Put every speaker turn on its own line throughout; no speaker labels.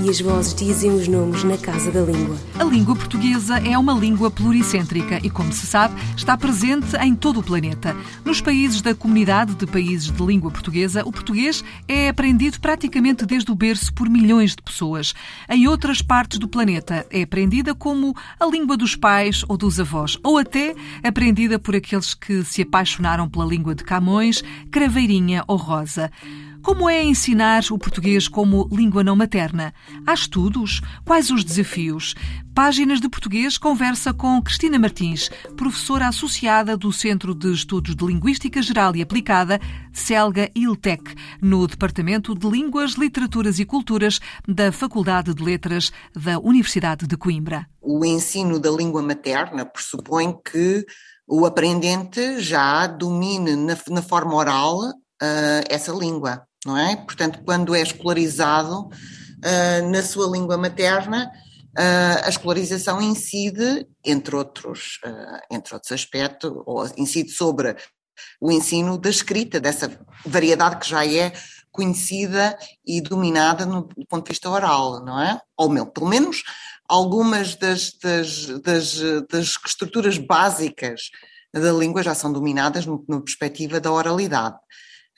e as vozes dizem os nomes na casa da língua.
A língua portuguesa é uma língua pluricêntrica e, como se sabe, está presente em todo o planeta. Nos países da comunidade de países de língua portuguesa, o português é aprendido praticamente desde o berço por milhões de pessoas. Em outras partes do planeta, é aprendida como a língua dos pais ou dos avós, ou até aprendida por aqueles que se apaixonaram pela língua de Camões, Craveirinha ou Rosa. Como é ensinar o português como língua não materna? Há estudos? Quais os desafios? Páginas de Português conversa com Cristina Martins, professora associada do Centro de Estudos de Linguística Geral e Aplicada, CELGA ILTEC, no Departamento de Línguas, Literaturas e Culturas da Faculdade de Letras da Universidade de Coimbra.
O ensino da língua materna pressupõe que o aprendente já domine na, na forma oral uh, essa língua não é? Portanto, quando é escolarizado uh, na sua língua materna, uh, a escolarização incide, entre outros, uh, entre outros aspectos, ou incide sobre o ensino da escrita, dessa variedade que já é conhecida e dominada no, do ponto de vista oral, não é? Ou meu, pelo menos algumas das, das, das, das estruturas básicas da língua já são dominadas na perspectiva da oralidade.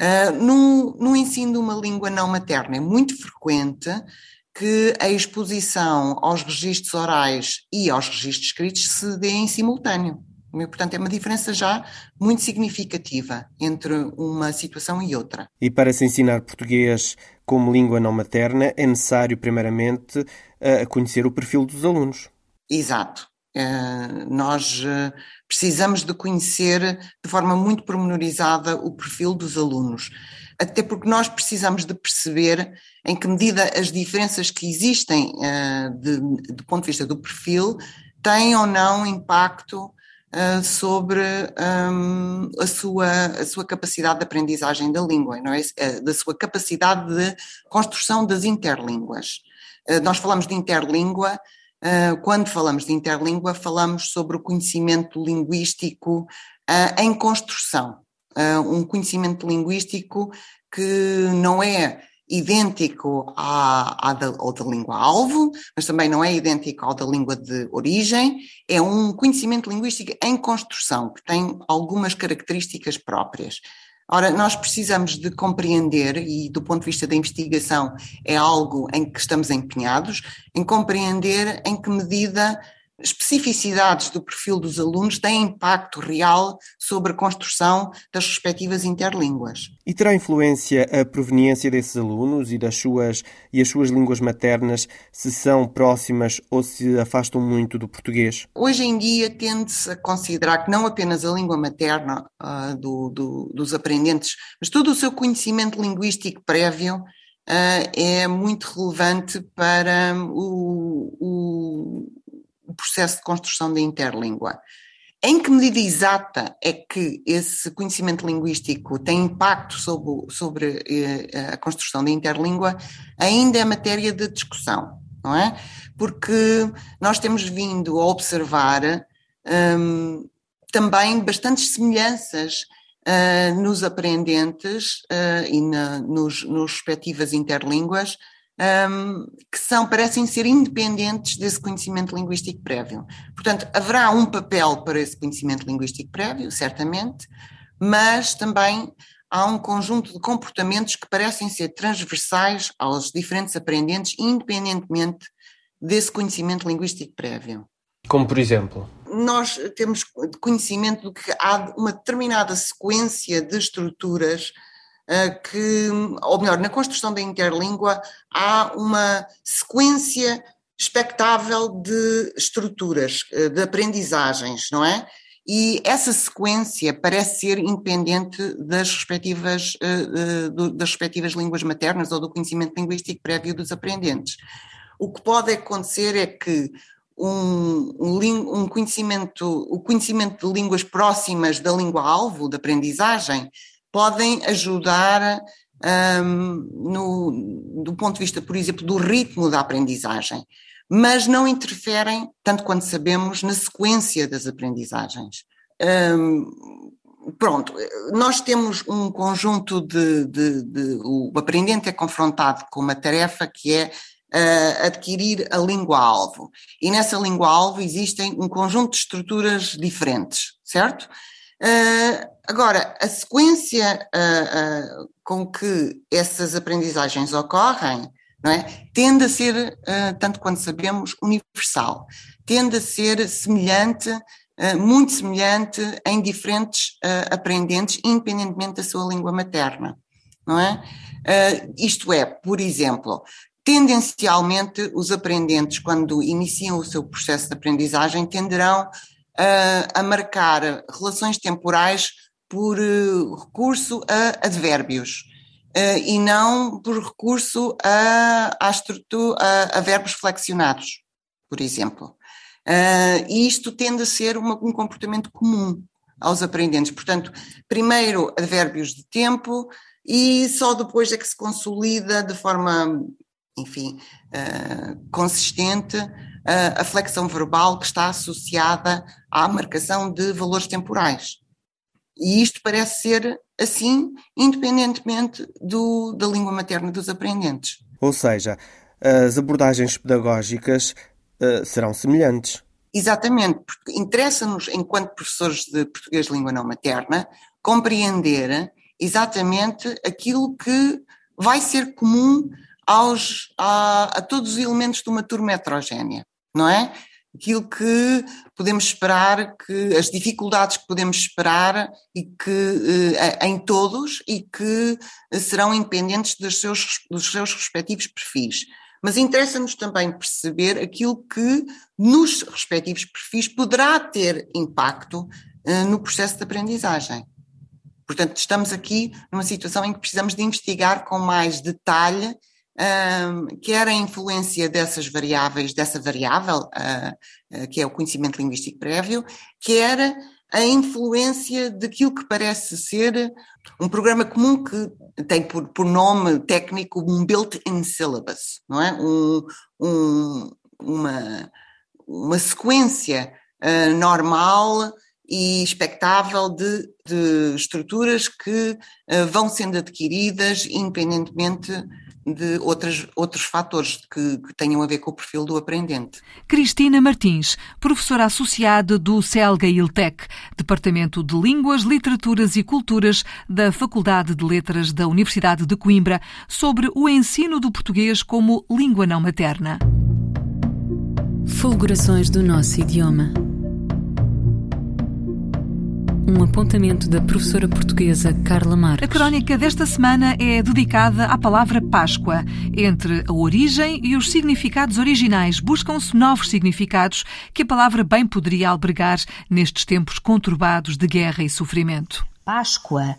Uh, no, no ensino de uma língua não materna é muito frequente que a exposição aos registros orais e aos registros escritos se dê em simultâneo. E, portanto, é uma diferença já muito significativa entre uma situação e outra.
E para se ensinar português como língua não materna, é necessário, primeiramente, conhecer o perfil dos alunos.
Exato. Uh, nós precisamos de conhecer de forma muito pormenorizada o perfil dos alunos, até porque nós precisamos de perceber em que medida as diferenças que existem uh, de, do ponto de vista do perfil têm ou não impacto sobre um, a, sua, a sua capacidade de aprendizagem da língua, não é? da sua capacidade de construção das interlínguas. nós falamos de interlíngua quando falamos de interlíngua, falamos sobre o conhecimento linguístico ah, em construção. Ah, um conhecimento linguístico que não é idêntico à, à da, ao da língua-alvo, mas também não é idêntico ao da língua de origem, é um conhecimento linguístico em construção, que tem algumas características próprias. Ora, nós precisamos de compreender, e do ponto de vista da investigação é algo em que estamos empenhados, em compreender em que medida especificidades do perfil dos alunos têm impacto real sobre a construção das respectivas interlínguas.
E terá influência a proveniência desses alunos e das suas e as suas línguas maternas se são próximas ou se afastam muito do português?
Hoje em dia tende-se a considerar que não apenas a língua materna uh, do, do, dos aprendentes, mas todo o seu conhecimento linguístico prévio Uh, é muito relevante para o, o, processo de construção da interlíngua. Em que medida exata é que esse conhecimento linguístico tem impacto sobre, sobre eh, a construção da interlíngua ainda é matéria de discussão, não é? Porque nós temos vindo a observar um, também bastantes semelhanças uh, nos aprendentes uh, e na, nos, nos respectivas interlínguas um, que são, parecem ser independentes desse conhecimento linguístico prévio. Portanto, haverá um papel para esse conhecimento linguístico prévio, certamente, mas também há um conjunto de comportamentos que parecem ser transversais aos diferentes aprendentes, independentemente desse conhecimento linguístico prévio.
Como por exemplo?
Nós temos conhecimento de que há uma determinada sequência de estruturas que, ou melhor, na construção da interlíngua há uma sequência expectável de estruturas, eh, de aprendizagens, não é? E essa sequência parece ser independente das respectivas, eh, das respectivas línguas maternas ou do conhecimento linguístico prévio dos aprendentes. O que pode acontecer é que um, um, um, conhecimento, o conhecimento de línguas próximas da língua-alvo, da aprendizagem, podem ajudar um, no, do ponto de vista, por exemplo, do ritmo da aprendizagem, mas não interferem, tanto quanto sabemos, na sequência das aprendizagens. Um, pronto, nós temos um conjunto de, de, de, O aprendente é confrontado com uma tarefa que é uh, adquirir a língua-alvo. E nessa língua-alvo existem um conjunto de estruturas diferentes, certo? Uh, agora, a sequência uh, com que essas aprendizagens ocorrem não é, tende a ser, tanto quanto sabemos, universal, tende a ser semelhante muito semelhante em diferentes uh, aprendentes, independentemente da sua língua materna, não é? Uh, isto é, por exemplo, tendencialmente os aprendentes, quando iniciam o seu processo de aprendizagem, tenderão uh, a marcar relações temporais por recurso a advérbios. e não por recurso a, a, a, a verbos flexionados, por exemplo. Uh, e isto tende a ser uma, um comportamento comum aos aprendentes. Portanto, primeiro advérbios de tempo e só depois é que se consolida de forma, enfim, consistente a flexão verbal que está associada à marcação de valores temporais. E isto parece ser assim, independentemente do, da língua materna dos aprendentes.
Ou seja, as abordagens pedagógicas uh, serão semelhantes.
Exatamente, porque interessa-nos, enquanto professores de português de língua não materna, compreender exatamente aquilo que vai ser comum aos, a, a todos os elementos de uma turma heterogénea, não é? Aquilo que podemos esperar, que as dificuldades que podemos esperar e que eh, em todos e que serão independentes dos seus, dos seus respectivos perfis mas interessa-nos também perceber aquilo que nos respectivos perfis poderá ter impacto uh, no processo de aprendizagem. Portanto, estamos aqui numa situação em que precisamos de investigar com mais detalhe um, quer a influência dessas variáveis, dessa variável, uh, uh, que é o conhecimento linguístico prévio, quer a influência daquilo que parece ser um programa comum que tem por, por nome técnico um built-in syllabus, não é? Um, um, uma, uma sequência uh, normal e expectável de, de estruturas que uh, vão sendo adquiridas independentemente de outras, outros fatores que, que, tenham a ver com o perfil do aprendente.
Cristina Martins, professora associada do CELGA ILTEC, Departamento de Línguas, Literaturas e Culturas da Faculdade de Letras da Universidade de Coimbra, sobre o ensino do português como língua não materna.
Fulgurações do nosso idioma um apontamento da professora portuguesa Carla Marques.
A crónica desta semana é dedicada à palavra Páscoa. Entre a origem e os significados originais, buscam-se novos significados que a palavra bem poderia albergar nestes tempos conturbados de guerra e sofrimento.
Páscoa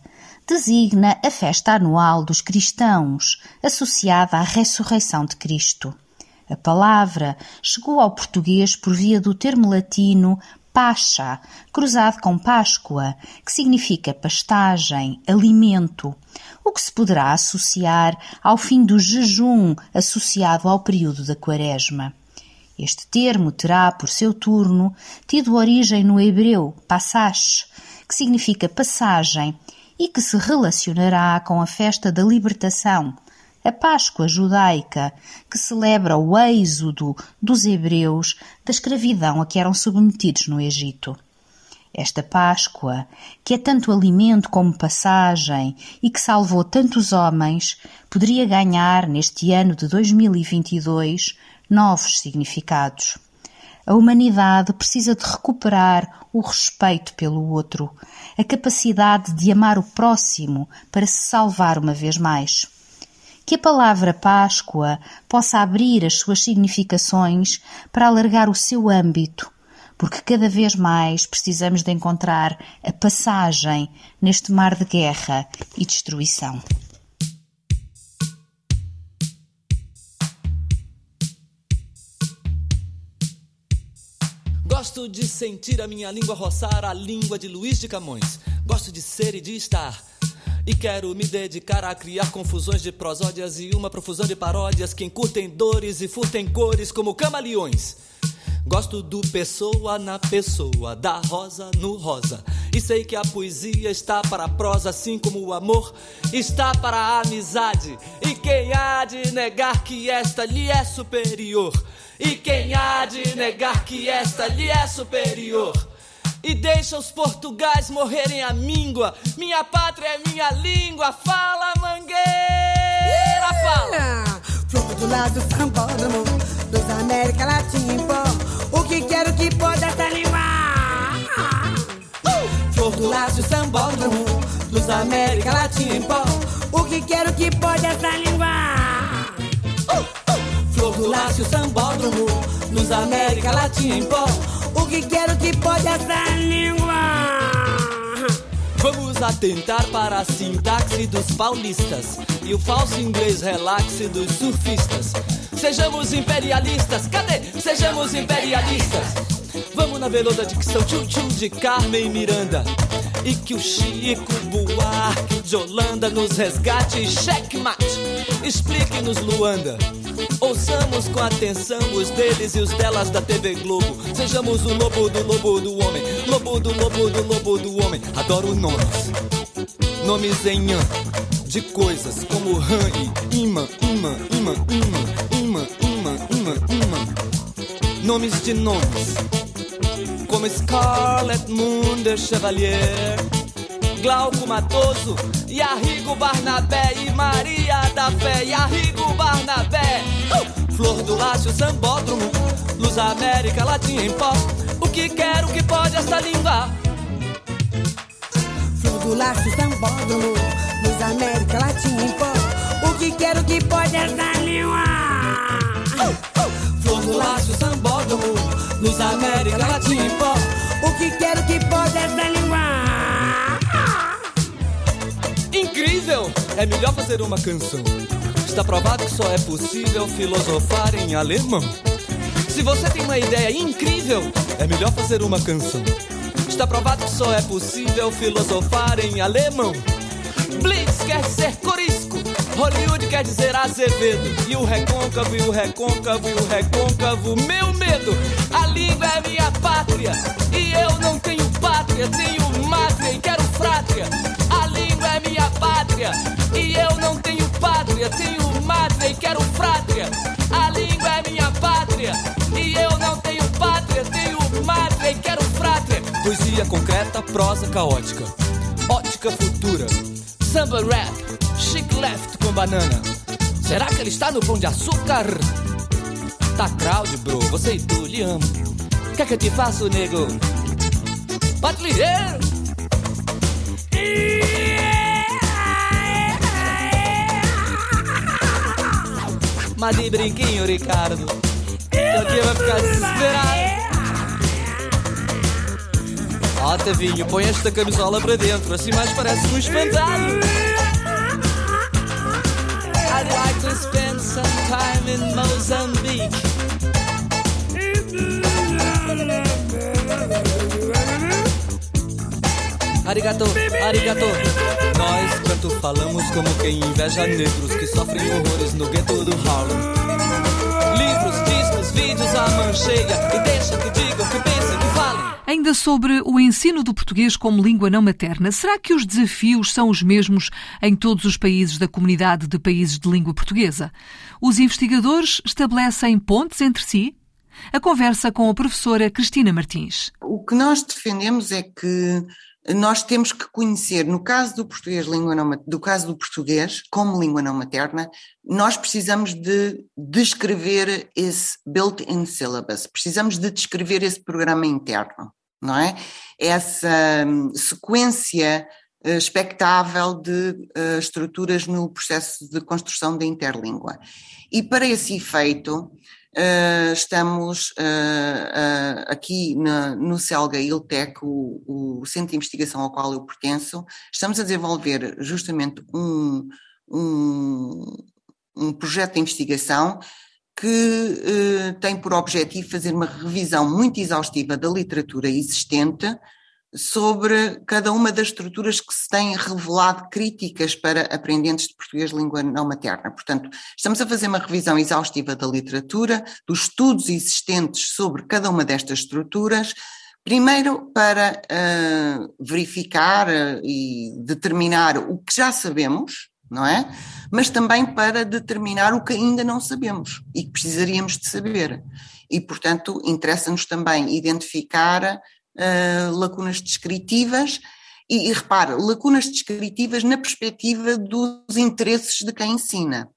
designa a festa anual dos cristãos, associada à ressurreição de Cristo. A palavra chegou ao português por via do termo latino Pacha, cruzado com Páscoa, que significa pastagem, alimento, o que se poderá associar ao fim do jejum associado ao período da Quaresma. Este termo terá, por seu turno, tido origem no hebreu passash, que significa passagem e que se relacionará com a festa da libertação, a Páscoa judaica, que celebra o êxodo dos hebreus da escravidão a que eram submetidos no Egito. Esta Páscoa, que é tanto alimento como passagem e que salvou tantos homens, poderia ganhar, neste ano de 2022, novos significados. A humanidade precisa de recuperar o respeito pelo outro, a capacidade de amar o próximo para se salvar uma vez mais que a palavra Páscoa possa abrir as suas significações para alargar o seu âmbito, porque cada vez mais precisamos de encontrar a passagem neste mar de guerra e destruição.
Gosto de sentir a minha língua roçar a língua de Luiz de Camões. Gosto de ser e de estar. E quero me dedicar a criar confusões de prosódias e uma profusão de paródias que encurtem dores e furtem cores como camaleões. Gosto do pessoa na pessoa, da rosa no rosa. E sei que a poesia está para a prosa, assim como o amor está para a amizade. E quem há de negar que esta lhe é superior? E quem há de negar que esta lhe é superior? E deixa os portugais morrerem a míngua. Minha pátria é minha língua. Fala, mangueira, fala.
Flor do lado sambódromo, dos América Latina em pó. O que quero que pode essa língua? Flor do laço sambódromo, dos América Latina em pó. O que quero que pode essa língua? Flor do laço sambódromo, nos América Latina em pó. Que quero que pode essa língua?
Vamos atentar para a sintaxe dos paulistas e o falso inglês relaxe dos surfistas. Sejamos imperialistas, cadê? Sejamos imperialistas. Vamos na veluda dicção tchum-tchum de Carmen Miranda. E que o Chico Buarque de Holanda nos resgate checkmate. Explique-nos, Luanda. Ouçamos com atenção os deles e os delas da TV Globo. Sejamos o lobo do lobo do homem. Lobo do lobo do lobo do homem. Adoro nomes. Nomes em an de coisas como ran e imã, imã, imã, imã, Nomes de nomes. Como Scarlet Moon de Chevalier. Glauco Matoso, e Arrigo Barnabé e Maria da Fé, e Arrigo Barnabé. Uh! Flor do Lácio Sambódromo, Luz América Latina em pó. O que quero que pode essa língua?
Flor do Lácio Sambódromo, Luz América Latina em pó. O que quero que pode essa língua?
Do Sambódromo, Luz América Latina.
O que quero que pode essa língua?
Incrível! É melhor fazer uma canção. Está provado que só é possível filosofar em alemão. Se você tem uma ideia incrível, é melhor fazer uma canção. Está provado que só é possível filosofar em alemão. Blitz quer dizer corisco, Hollywood quer dizer Azevedo. E o recôncavo, e o recôncavo, e o recôncavo, meu medo. A língua é minha pátria, e eu não tenho pátria, tenho mátria e quero frátria. A língua é minha pátria, e eu não tenho pátria, tenho mátria e quero frátria. A língua é minha pátria, e eu não tenho pátria, tenho mátria e quero frátria. Poesia concreta, prosa caótica, ótica futura, samba rap, banana. Será que ele está no pão de açúcar? Tá crowd, bro, você e tu, lhe amo. Quer que eu te faça, nego? Patrulheiro! Mas de brinquinho, Ricardo. Teu dia vai ficar desesperado. Ó, Tavinho, põe esta camisola para dentro, assim mais parece um espantado. In Mozambique. Arigato, arigato. Nós tanto falamos como quem inveja negros que sofrem horrores no gueto do Harlem. Livros, discos, vídeos à mancheia e deixa que digam, que pensem.
Ainda sobre o ensino do português como língua não materna, será que os desafios são os mesmos em todos os países da comunidade de países de língua portuguesa? Os investigadores estabelecem pontes entre si? A conversa com a professora Cristina Martins.
O que nós defendemos é que nós temos que conhecer, no caso do português, língua não, do caso do português como língua não materna, nós precisamos de descrever esse built-in syllabus, precisamos de descrever esse programa interno, não é? Essa hum, sequência uh, expectável de uh, estruturas no processo de construção da interlíngua. E para esse efeito, estamos uh, uh, aqui na, no CELGA ILTEC, o, o, centro de investigação ao qual eu pertenço, estamos a desenvolver justamente um, um, um projeto de investigação que tem por objetivo fazer uma revisão muito exaustiva da literatura existente sobre cada uma das estruturas que se têm revelado críticas para aprendentes de português língua não materna. Portanto, estamos a fazer uma revisão exaustiva da literatura, dos estudos existentes sobre cada uma destas estruturas, primeiro para uh, verificar uh, e determinar o que já sabemos, não é? Mas também para determinar o que ainda não sabemos e que precisaríamos de saber. E, portanto, interessa-nos também identificar uh, lacunas descritivas e, e repare, lacunas descritivas na perspectiva dos interesses de quem ensina.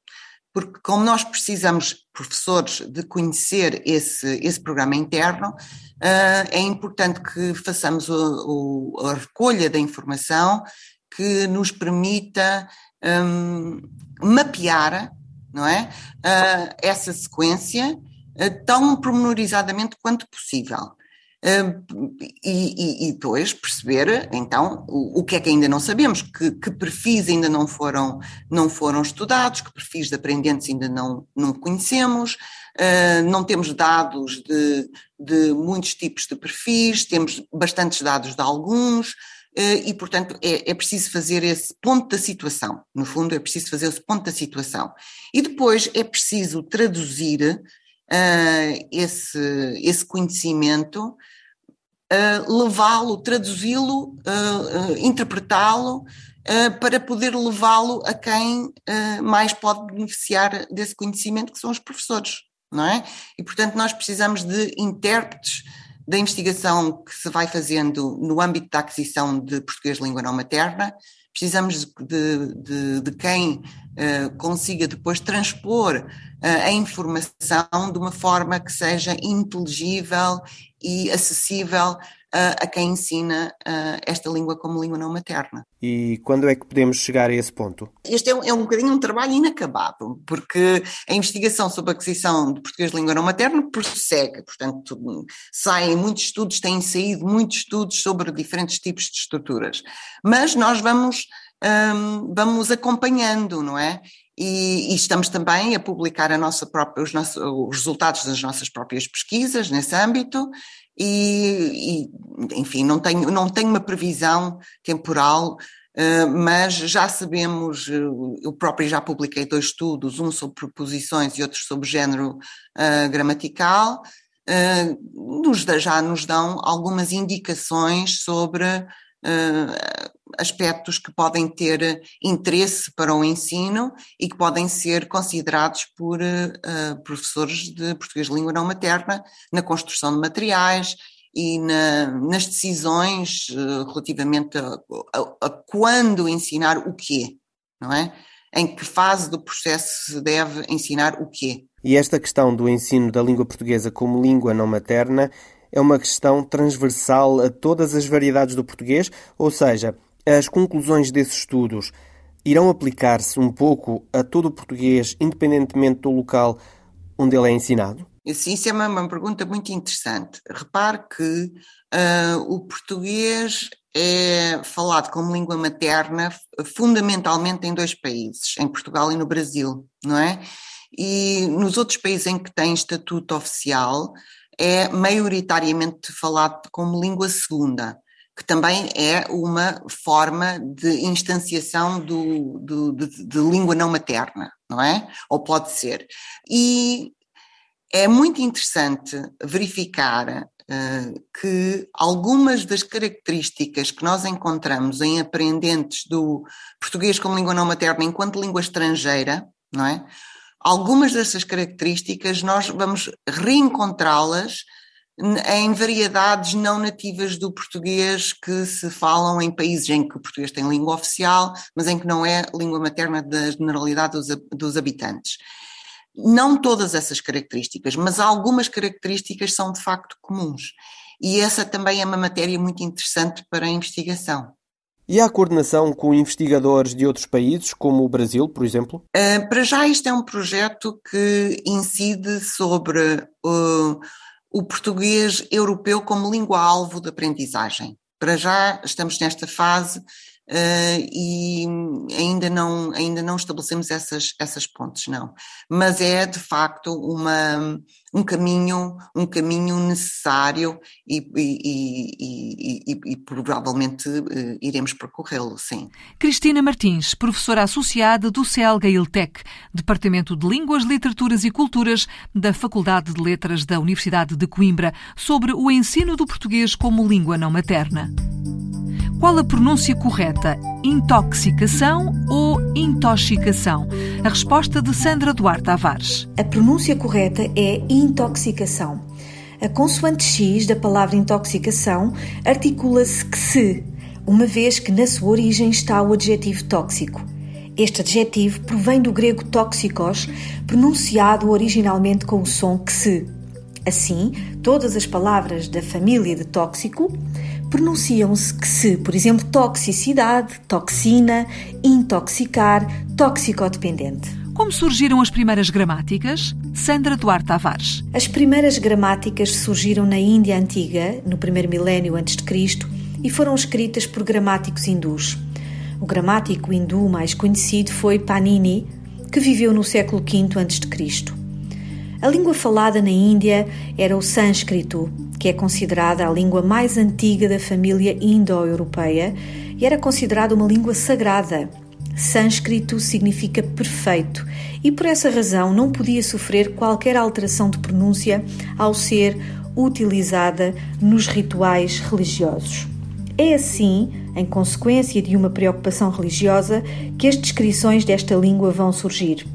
Porque, como nós precisamos, professores, de conhecer esse, esse programa interno, uh, é importante que façamos o, o, a recolha da informação que nos permita um, mapear não é? Uh, essa sequência uh, tão promenorizadamente quanto possível e, e, e, depois perceber então o, o, que é que ainda não sabemos, que, que, perfis ainda não foram, não foram estudados, que perfis de aprendentes ainda não, não conhecemos, uh, não temos dados de, de muitos tipos de perfis, temos bastantes dados de alguns, uh, e portanto é, é preciso fazer esse ponto da situação, no fundo é preciso fazer esse ponto da situação. E depois é preciso traduzir uh, esse, esse conhecimento, uh, levá-lo, traduzi-lo, uh, interpretá-lo, para poder levá-lo a quem mais pode beneficiar desse conhecimento, que são os professores, não é? E, portanto, nós precisamos de intérpretes da investigação que se vai fazendo no âmbito da aquisição de português língua não materna, precisamos de, de, de quem uh, consiga depois transpor uh, a informação de uma forma que seja inteligível e acessível a quem ensina esta língua como língua não materna.
E quando é que podemos chegar a esse ponto?
Este é um, é um bocadinho um trabalho inacabado, porque a investigação sobre a aquisição de português de língua não materna prossegue, portanto, saem muitos estudos, têm saído muitos estudos sobre diferentes tipos de estruturas, mas nós vamos, um, vamos acompanhando, não é? E, e, estamos também a publicar a própria, os, nossos, os resultados das nossas próprias pesquisas nesse âmbito e, e, enfim, não tenho, não tenho uma previsão temporal, uh, mas já sabemos, uh, eu próprio já publiquei dois estudos, um sobre proposições e outro sobre género uh, gramatical, nos, já nos dão algumas indicações sobre aspectos que podem ter interesse para o ensino e que podem ser considerados por uh, professores de português de língua não materna na construção de materiais e na, nas decisões relativamente a, a, a, quando ensinar o quê, não é? Em que fase do processo se deve ensinar o quê.
E esta questão do ensino da língua portuguesa como língua não materna é uma questão transversal a todas as variedades do português, ou seja, as conclusões desses estudos irão aplicar-se um pouco a todo o português, independentemente do local onde ele é ensinado?
Sim, isso é uma, uma pergunta muito interessante. Repare que uh, o português é falado como língua materna fundamentalmente em dois países, em Portugal e no Brasil, não é? E nos outros países em que tem estatuto oficial é maioritariamente falado como língua segunda que também é uma forma de instanciação do, do, de, de língua não materna, não é? Ou pode ser. E é muito interessante verificar uh, que algumas das características que nós encontramos em aprendentes do português como língua não materna enquanto língua estrangeira, não é? Algumas dessas características nós vamos reencontrá-las em variedades não nativas do português que se falam em países em que o português tem língua oficial, mas em que não é língua materna da generalidade dos, dos habitantes. Não todas essas características, mas algumas características são de facto comuns. E essa também é uma matéria muito interessante para a investigação.
E há coordenação com investigadores de outros países, como o Brasil, por exemplo?
Uh, para já, este é um projeto que incide sobre uh, o português europeu como língua-alvo de aprendizagem. Para já estamos nesta fase uh, e ainda não, ainda não estabelecemos essas, essas pontes, não. Mas é de facto uma, um caminho, um caminho necessário e, e, e, e provavelmente uh, iremos percorrê-lo, sim.
Cristina Martins, professora associada do CELGA ILTEC, Departamento de Línguas, Literaturas e Culturas da Faculdade de Letras da Universidade de Coimbra, sobre o ensino do português como língua não materna. Qual a pronúncia correta? Intoxicação ou intoxicação? A resposta de Sandra Duarte Tavares.
A pronúncia correta é intoxicação. A consoante X da palavra intoxicação articula-se que se, uma vez que na sua origem está o adjetivo tóxico. Este adjetivo provém do grego tóxicos, pronunciado originalmente com o som que se. Assim, todas as palavras da família de tóxico pronunciam-se que se, por exemplo, toxicidade, toxina, intoxicar, toxicodependente.
Como surgiram as primeiras gramáticas? Sandra Duarte Tavares.
As primeiras gramáticas surgiram na Índia Antiga, no primeiro milénio antes de Cristo, e foram escritas por gramáticos hindus. O gramático hindu mais conhecido foi Panini, que viveu no século V a.C. A língua falada na Índia era o sânscrito, que é considerada a língua mais antiga da família indo-europeia e era considerada uma língua sagrada. Sânscrito significa perfeito e por essa razão não podia sofrer qualquer alteração de pronúncia ao ser utilizada nos rituais religiosos. É assim, em consequência de uma preocupação religiosa, que as descrições desta língua vão surgir.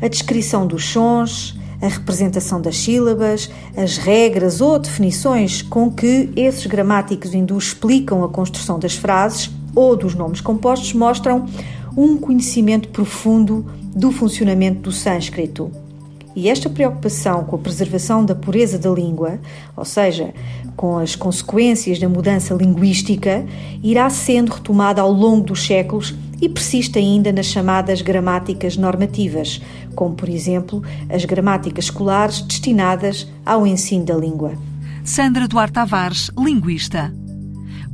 A descrição dos sons, a representação das sílabas, as regras ou definições com que esses gramáticos hindus explicam a construção das frases ou dos nomes compostos mostram um conhecimento profundo do funcionamento do sânscrito. E esta preocupação com a preservação da pureza da língua, ou seja, com as consequências da mudança linguística, irá sendo retomada ao longo dos séculos e persiste ainda nas chamadas gramáticas normativas, como, por exemplo, as gramáticas escolares destinadas ao ensino da língua.
Sandra Duarte Tavares, linguista.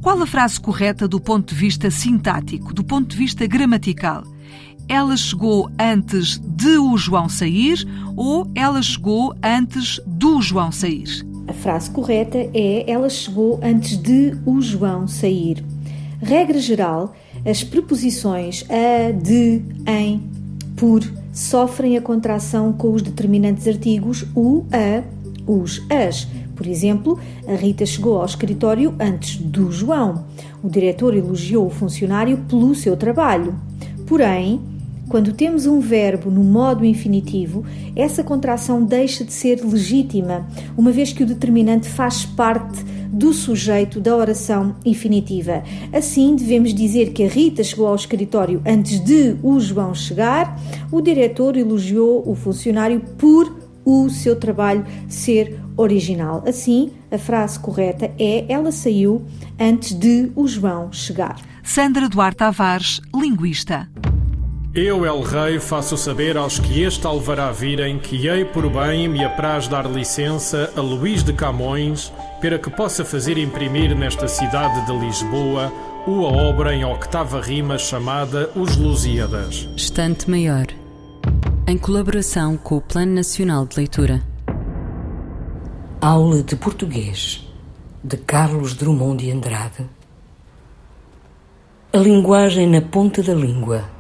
Qual a frase correta do ponto de vista sintático, do ponto de vista gramatical? ela chegou antes de o João sair ou ela chegou antes do João sair?
A frase correta é ela chegou antes de o João sair. Regra geral, as preposições a, de, em, por sofrem a contração com os determinantes artigos o, a, os, as. Por exemplo, a Rita chegou ao escritório antes do João. O diretor elogiou o funcionário pelo seu trabalho. Porém, quando temos um verbo no modo infinitivo, essa contração deixa de ser legítima, uma vez que o determinante faz parte do sujeito da oração infinitiva. Assim, devemos dizer que a Rita chegou ao escritório antes de o João chegar, o diretor elogiou o funcionário por o seu trabalho ser original. Assim, a frase correta é: Ela saiu antes de o João chegar.
Sandra Duarte Tavares, linguista.
Eu, El Rei, faço saber aos que este alvará virem que hei por bem me apraz dar licença a Luís de Camões para que possa fazer imprimir nesta cidade de Lisboa uma obra em octava rima chamada Os Lusíadas.
Estante Maior, em colaboração com o Plano Nacional de Leitura.
Aula de Português, de Carlos Drummond de Andrade. A linguagem na ponta da língua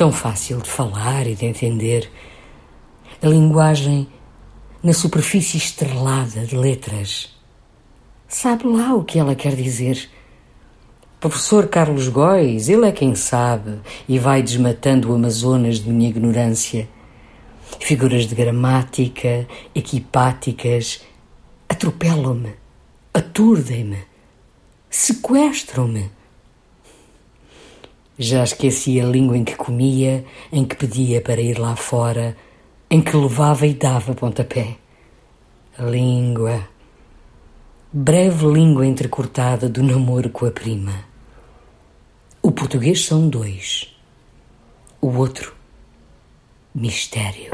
tão fácil de falar e de entender. A linguagem na superfície estrelada de letras. Sabe lá o que ela quer dizer. Professor Carlos Góis, ele é quem sabe e vai desmatando o Amazonas de minha ignorância. Figuras de gramática, equipáticas, atropelam-me, aturdem-me, sequestram-me já esqueci a língua em que comia, em que pedia para ir lá fora, em que levava e dava pontapé. A língua. Breve língua entrecortada do namoro com a prima. O português são dois. O outro, mistério.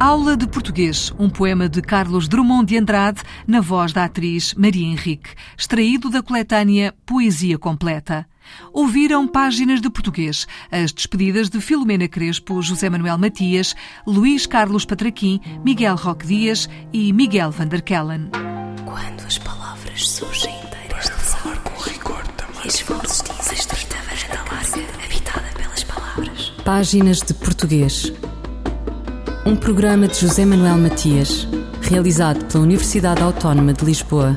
Aula de Português, um poema de Carlos Drummond de Andrade, na voz da atriz Maria Henrique, extraído da coletânea Poesia Completa. Ouviram páginas de português, as despedidas de Filomena Crespo, José Manuel Matias, Luís Carlos Patraquim, Miguel Roque Dias e Miguel van der Kellen.
Quando as palavras surgem inteiras de falar com rigor também. E varanda larga, habitada pelas palavras.
Páginas de português. Um programa de José Manuel Matias, realizado pela Universidade Autónoma de Lisboa.